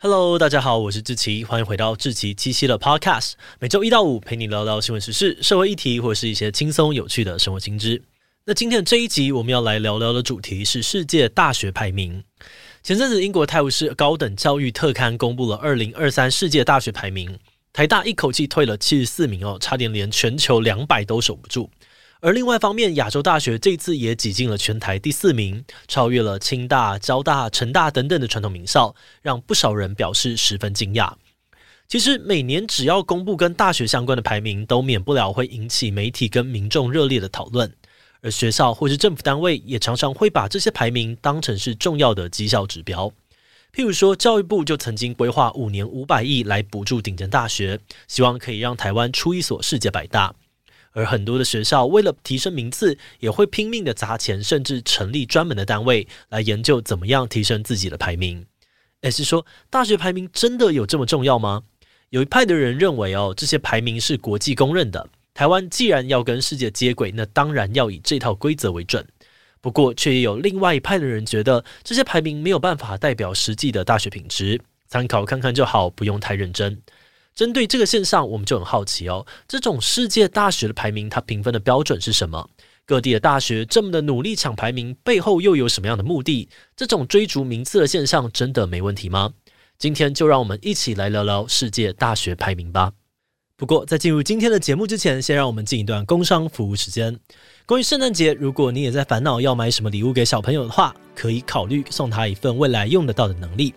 Hello，大家好，我是志奇，欢迎回到志奇七七的 Podcast。每周一到五陪你聊聊新闻时事、社会议题，或是一些轻松有趣的生活新知。那今天的这一集，我们要来聊聊的主题是世界大学排名。前阵子，英国《泰晤士高等教育特刊》公布了二零二三世界大学排名，台大一口气退了七十四名哦，差点连全球两百都守不住。而另外一方面，亚洲大学这次也挤进了全台第四名，超越了清大、交大、成大等等的传统名校，让不少人表示十分惊讶。其实每年只要公布跟大学相关的排名，都免不了会引起媒体跟民众热烈的讨论，而学校或是政府单位也常常会把这些排名当成是重要的绩效指标。譬如说，教育部就曾经规划五年五百亿来补助顶尖大学，希望可以让台湾出一所世界百大。而很多的学校为了提升名次，也会拼命的砸钱，甚至成立专门的单位来研究怎么样提升自己的排名。诶，是说大学排名真的有这么重要吗？有一派的人认为，哦，这些排名是国际公认的，台湾既然要跟世界接轨，那当然要以这套规则为准。不过，却也有另外一派的人觉得，这些排名没有办法代表实际的大学品质，参考看看就好，不用太认真。针对这个现象，我们就很好奇哦，这种世界大学的排名，它评分的标准是什么？各地的大学这么的努力抢排名，背后又有什么样的目的？这种追逐名次的现象，真的没问题吗？今天就让我们一起来聊聊世界大学排名吧。不过，在进入今天的节目之前，先让我们进一段工商服务时间。关于圣诞节，如果你也在烦恼要买什么礼物给小朋友的话，可以考虑送他一份未来用得到的能力。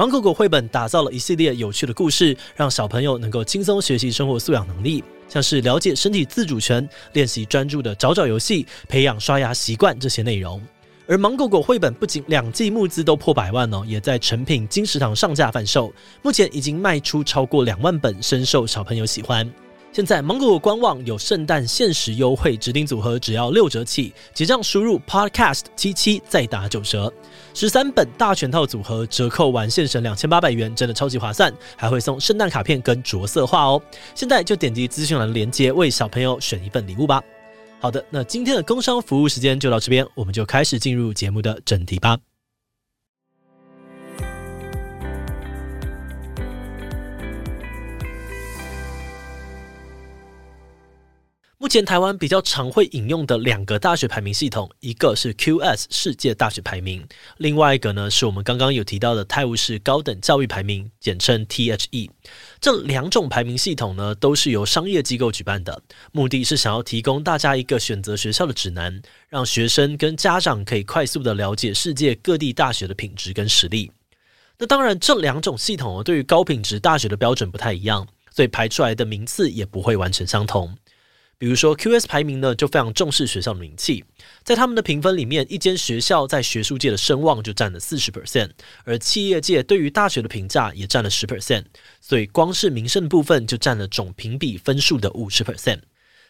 芒果果绘本打造了一系列有趣的故事，让小朋友能够轻松学习生活素养能力，像是了解身体自主权、练习专注的找找游戏、培养刷牙习惯这些内容。而芒果果绘本不仅两季募资都破百万哦，也在成品金石堂上架贩售，目前已经卖出超过两万本，深受小朋友喜欢。现在芒果官网有圣诞限时优惠，指定组合只要六折起，结账输入 podcast 七七再打九折。十三本大全套组合折扣完现省两千八百元，真的超级划算，还会送圣诞卡片跟着色画哦。现在就点击资讯栏的链接，为小朋友选一份礼物吧。好的，那今天的工商服务时间就到这边，我们就开始进入节目的正题吧。前台湾比较常会引用的两个大学排名系统，一个是 QS 世界大学排名，另外一个呢是我们刚刚有提到的泰晤士高等教育排名，简称 THE。这两种排名系统呢都是由商业机构举办的，目的是想要提供大家一个选择学校的指南，让学生跟家长可以快速的了解世界各地大学的品质跟实力。那当然，这两种系统对于高品质大学的标准不太一样，所以排出来的名次也不会完全相同。比如说，QS 排名呢就非常重视学校的名气，在他们的评分里面，一间学校在学术界的声望就占了四十 percent，而企业界对于大学的评价也占了十 percent，所以光是名声的部分就占了总评比分数的五十 percent。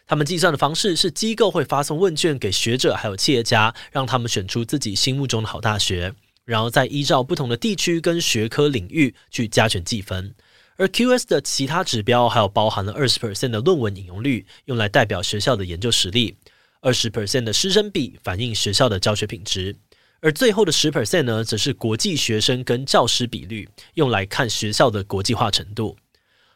他们计算的方式是机构会发送问卷给学者还有企业家，让他们选出自己心目中的好大学，然后再依照不同的地区跟学科领域去加权计分。而 QS 的其他指标还有包含了二十 percent 的论文引用率，用来代表学校的研究实力；二十 percent 的师生比，反映学校的教学品质；而最后的十 percent 呢，则是国际学生跟教师比率，用来看学校的国际化程度。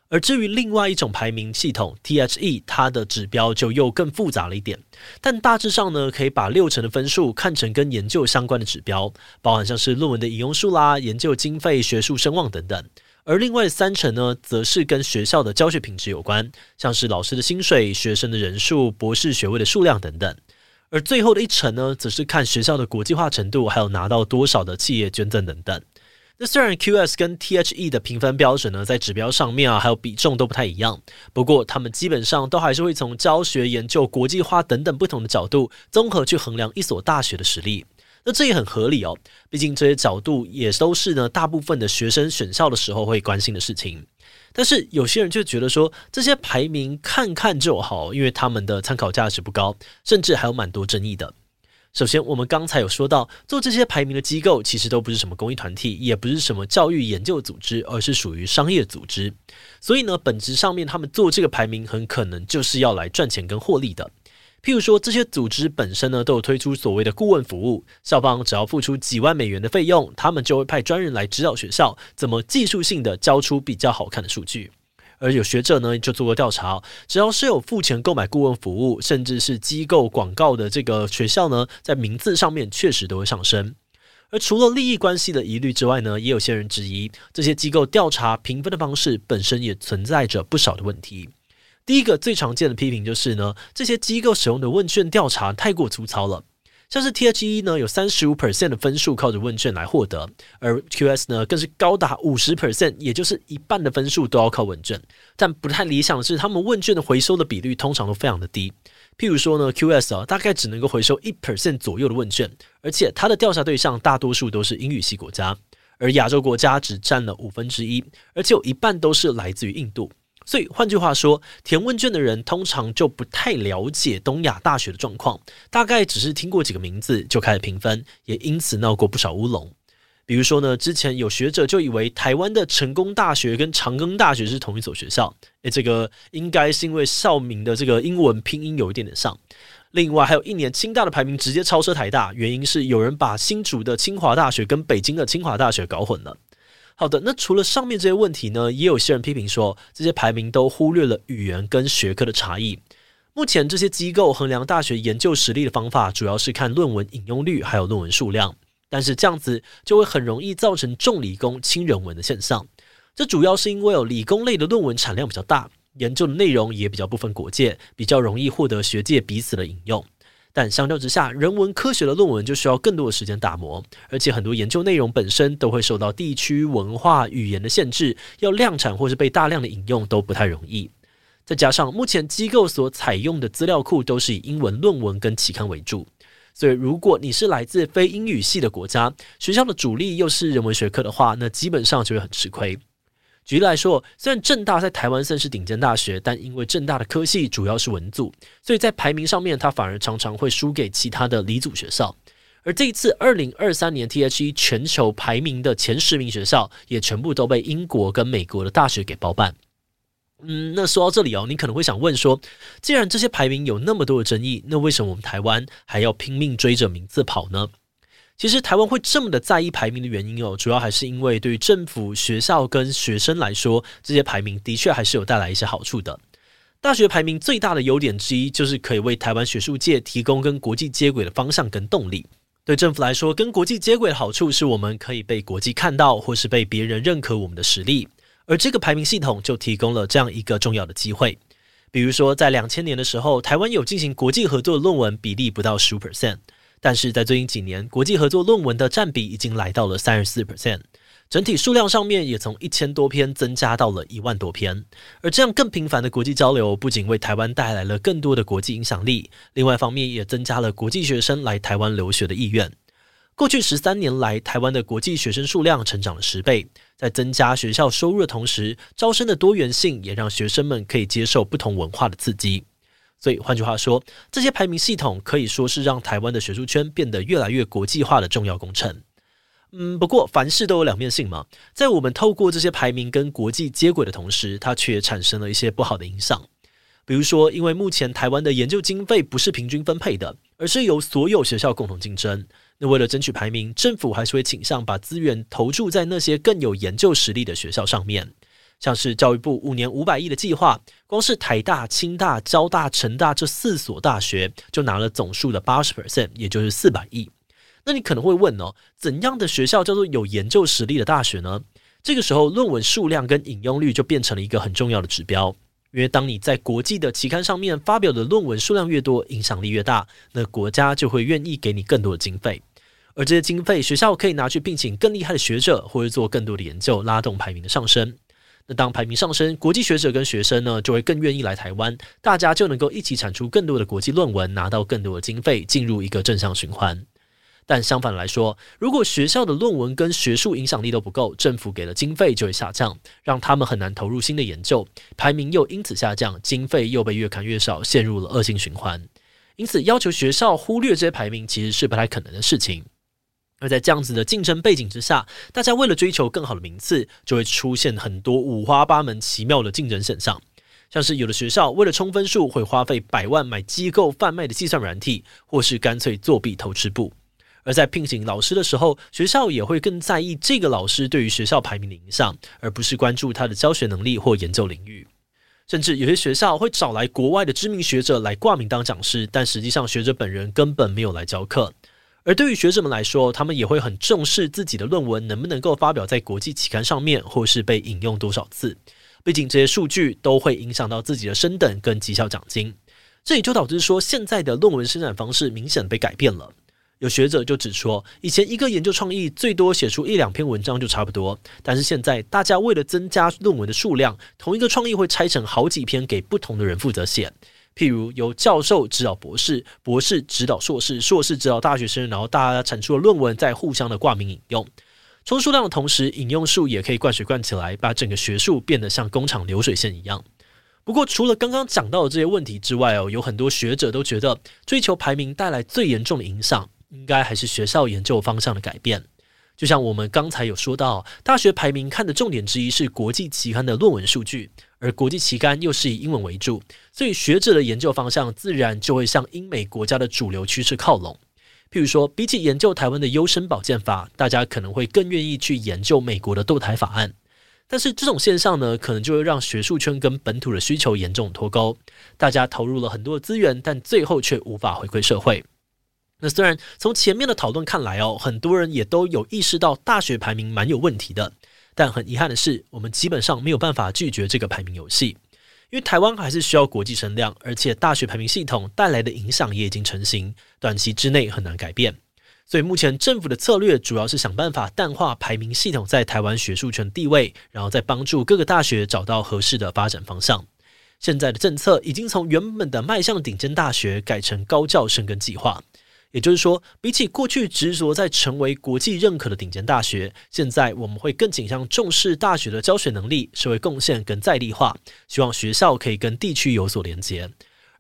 而至于另外一种排名系统 THE，它的指标就又更复杂了一点，但大致上呢，可以把六成的分数看成跟研究相关的指标，包含像是论文的引用数啦、研究经费、学术声望等等。而另外三成呢，则是跟学校的教学品质有关，像是老师的薪水、学生的人数、博士学位的数量等等。而最后的一成呢，则是看学校的国际化程度，还有拿到多少的企业捐赠等等。那虽然 QS 跟 THE 的评分标准呢，在指标上面啊，还有比重都不太一样，不过他们基本上都还是会从教学、研究、国际化等等不同的角度，综合去衡量一所大学的实力。那这也很合理哦，毕竟这些角度也都是呢，大部分的学生选校的时候会关心的事情。但是有些人就觉得说，这些排名看看就好，因为他们的参考价值不高，甚至还有蛮多争议的。首先，我们刚才有说到，做这些排名的机构其实都不是什么公益团体，也不是什么教育研究组织，而是属于商业组织。所以呢，本质上面他们做这个排名，很可能就是要来赚钱跟获利的。譬如说，这些组织本身呢，都有推出所谓的顾问服务，校方只要付出几万美元的费用，他们就会派专人来指导学校怎么技术性的交出比较好看的数据。而有学者呢，就做过调查，只要是有付钱购买顾问服务，甚至是机构广告的这个学校呢，在名字上面确实都会上升。而除了利益关系的疑虑之外呢，也有些人质疑这些机构调查评分的方式本身也存在着不少的问题。第一个最常见的批评就是呢，这些机构使用的问卷调查太过粗糙了。像是 THE 呢，有三十五 percent 的分数靠着问卷来获得，而 QS 呢，更是高达五十 percent，也就是一半的分数都要靠问卷。但不太理想的是，他们问卷的回收的比率通常都非常的低。譬如说呢，QS 啊，大概只能够回收一 percent 左右的问卷，而且它的调查对象大多数都是英语系国家，而亚洲国家只占了五分之一，而且有一半都是来自于印度。所以换句话说，填问卷的人通常就不太了解东亚大学的状况，大概只是听过几个名字就开始评分，也因此闹过不少乌龙。比如说呢，之前有学者就以为台湾的成功大学跟长庚大学是同一所学校，诶，这个应该是因为校名的这个英文拼音有一点点像。另外还有一年清大的排名直接超车台大，原因是有人把新竹的清华大学跟北京的清华大学搞混了。好的，那除了上面这些问题呢，也有些人批评说，这些排名都忽略了语言跟学科的差异。目前这些机构衡量大学研究实力的方法，主要是看论文引用率还有论文数量，但是这样子就会很容易造成重理工轻人文的现象。这主要是因为有理工类的论文产量比较大，研究的内容也比较不分国界，比较容易获得学界彼此的引用。但相较之下，人文科学的论文就需要更多的时间打磨，而且很多研究内容本身都会受到地区文化、语言的限制，要量产或是被大量的引用都不太容易。再加上目前机构所采用的资料库都是以英文论文跟期刊为主，所以如果你是来自非英语系的国家，学校的主力又是人文学科的话，那基本上就会很吃亏。举例来说，虽然政大在台湾算是顶尖大学，但因为政大的科系主要是文组，所以在排名上面，它反而常常会输给其他的理组学校。而这一次二零二三年 THE 全球排名的前十名学校，也全部都被英国跟美国的大学给包办。嗯，那说到这里哦，你可能会想问说，既然这些排名有那么多的争议，那为什么我们台湾还要拼命追着名次跑呢？其实台湾会这么的在意排名的原因哦，主要还是因为对于政府、学校跟学生来说，这些排名的确还是有带来一些好处的。大学排名最大的优点之一，就是可以为台湾学术界提供跟国际接轨的方向跟动力。对政府来说，跟国际接轨的好处是我们可以被国际看到，或是被别人认可我们的实力。而这个排名系统就提供了这样一个重要的机会。比如说，在两千年的时候，台湾有进行国际合作的论文比例不到十五 percent。但是在最近几年，国际合作论文的占比已经来到了三十四 percent，整体数量上面也从一千多篇增加到了一万多篇。而这样更频繁的国际交流，不仅为台湾带来了更多的国际影响力，另外一方面也增加了国际学生来台湾留学的意愿。过去十三年来，台湾的国际学生数量成长了十倍，在增加学校收入的同时，招生的多元性也让学生们可以接受不同文化的刺激。所以换句话说，这些排名系统可以说是让台湾的学术圈变得越来越国际化的重要工程。嗯，不过凡事都有两面性嘛，在我们透过这些排名跟国际接轨的同时，它却产生了一些不好的影响。比如说，因为目前台湾的研究经费不是平均分配的，而是由所有学校共同竞争。那为了争取排名，政府还是会倾向把资源投注在那些更有研究实力的学校上面。像是教育部五年五百亿的计划，光是台大、清大、交大、成大这四所大学就拿了总数的八十 percent，也就是四百亿。那你可能会问哦，怎样的学校叫做有研究实力的大学呢？这个时候，论文数量跟引用率就变成了一个很重要的指标。因为当你在国际的期刊上面发表的论文数量越多，影响力越大，那国家就会愿意给你更多的经费。而这些经费，学校可以拿去聘请更厉害的学者，或者做更多的研究，拉动排名的上升。那当排名上升，国际学者跟学生呢，就会更愿意来台湾，大家就能够一起产出更多的国际论文，拿到更多的经费，进入一个正向循环。但相反来说，如果学校的论文跟学术影响力都不够，政府给的经费就会下降，让他们很难投入新的研究，排名又因此下降，经费又被越砍越少，陷入了恶性循环。因此，要求学校忽略这些排名，其实是不太可能的事情。而在这样子的竞争背景之下，大家为了追求更好的名次，就会出现很多五花八门、奇妙的竞争现象。像是有的学校为了冲分数，会花费百万买机构贩卖的计算软体，或是干脆作弊偷吃步。而在聘请老师的时候，学校也会更在意这个老师对于学校排名的影响，而不是关注他的教学能力或研究领域。甚至有些学校会找来国外的知名学者来挂名当讲师，但实际上学者本人根本没有来教课。而对于学者们来说，他们也会很重视自己的论文能不能够发表在国际期刊上面，或是被引用多少次。毕竟这些数据都会影响到自己的升等跟绩效奖金。这也就导致说，现在的论文生产方式明显被改变了。有学者就指出，以前一个研究创意最多写出一两篇文章就差不多，但是现在大家为了增加论文的数量，同一个创意会拆成好几篇给不同的人负责写。譬如由教授指导博士，博士指导硕士，硕士指导大学生，然后大家产出的论文再互相的挂名引用。充数量的同时，引用数也可以灌水灌起来，把整个学术变得像工厂流水线一样。不过，除了刚刚讲到的这些问题之外哦，有很多学者都觉得追求排名带来最严重的影响。应该还是学校研究方向的改变，就像我们刚才有说到，大学排名看的重点之一是国际期刊的论文数据，而国际期刊又是以英文为主，所以学者的研究方向自然就会向英美国家的主流趋势靠拢。譬如说，比起研究台湾的优生保健法，大家可能会更愿意去研究美国的堕胎法案。但是这种现象呢，可能就会让学术圈跟本土的需求严重脱钩，大家投入了很多的资源，但最后却无法回馈社会。那虽然从前面的讨论看来哦，很多人也都有意识到大学排名蛮有问题的，但很遗憾的是，我们基本上没有办法拒绝这个排名游戏，因为台湾还是需要国际声量，而且大学排名系统带来的影响也已经成型，短期之内很难改变。所以目前政府的策略主要是想办法淡化排名系统在台湾学术圈地位，然后再帮助各个大学找到合适的发展方向。现在的政策已经从原本的迈向顶尖大学改成高教深耕计划。也就是说，比起过去执着在成为国际认可的顶尖大学，现在我们会更倾向重视大学的教学能力、社会贡献跟在地化，希望学校可以跟地区有所连接。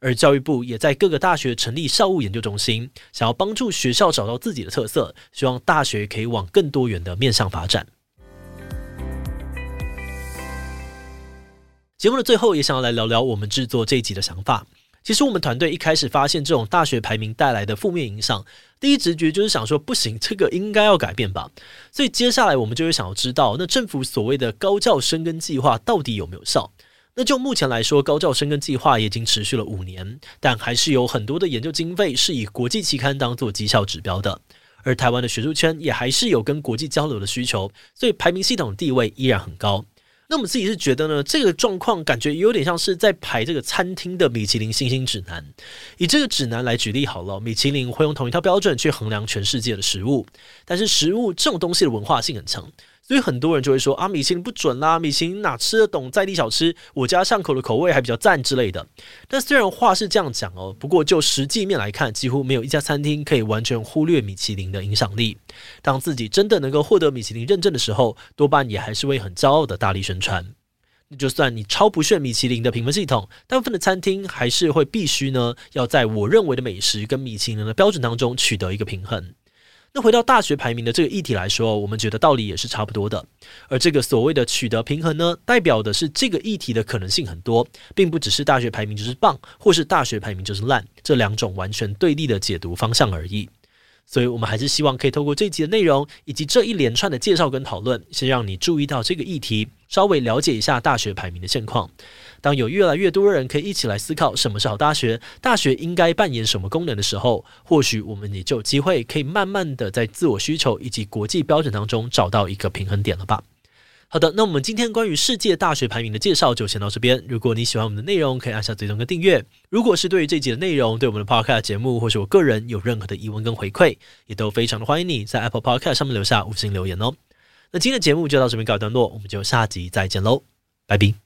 而教育部也在各个大学成立校务研究中心，想要帮助学校找到自己的特色，希望大学可以往更多元的面向发展。节目的最后，也想要来聊聊我们制作这一集的想法。其实我们团队一开始发现这种大学排名带来的负面影响，第一直觉就是想说不行，这个应该要改变吧。所以接下来我们就会想要知道，那政府所谓的高教深耕计划到底有没有效？那就目前来说，高教深耕计划已经持续了五年，但还是有很多的研究经费是以国际期刊当做绩效指标的，而台湾的学术圈也还是有跟国际交流的需求，所以排名系统地位依然很高。那我们自己是觉得呢，这个状况感觉有点像是在排这个餐厅的米其林星星指南。以这个指南来举例好了，米其林会用同一套标准去衡量全世界的食物，但是食物这种东西的文化性很强。所以很多人就会说啊，米其林不准啦，米其林哪吃得懂在地小吃？我家巷口的口味还比较赞之类的。但虽然话是这样讲哦，不过就实际面来看，几乎没有一家餐厅可以完全忽略米其林的影响力。当自己真的能够获得米其林认证的时候，多半也还是会很骄傲的大力宣传。那就算你超不炫米其林的评分系统，大部分的餐厅还是会必须呢，要在我认为的美食跟米其林的标准当中取得一个平衡。那回到大学排名的这个议题来说，我们觉得道理也是差不多的。而这个所谓的取得平衡呢，代表的是这个议题的可能性很多，并不只是大学排名就是棒，或是大学排名就是烂，这两种完全对立的解读方向而已。所以，我们还是希望可以透过这集的内容，以及这一连串的介绍跟讨论，先让你注意到这个议题，稍微了解一下大学排名的现况。当有越来越多的人可以一起来思考什么是好大学，大学应该扮演什么功能的时候，或许我们也就有机会可以慢慢的在自我需求以及国际标准当中找到一个平衡点了吧。好的，那我们今天关于世界大学排名的介绍就先到这边。如果你喜欢我们的内容，可以按下追踪跟订阅。如果是对于这集的内容，对我们的 Podcast 节目或是我个人有任何的疑问跟回馈，也都非常的欢迎你在 Apple Podcast 上面留下五星留言哦。那今天的节目就到这边告一段落，我们就下集再见喽，拜拜。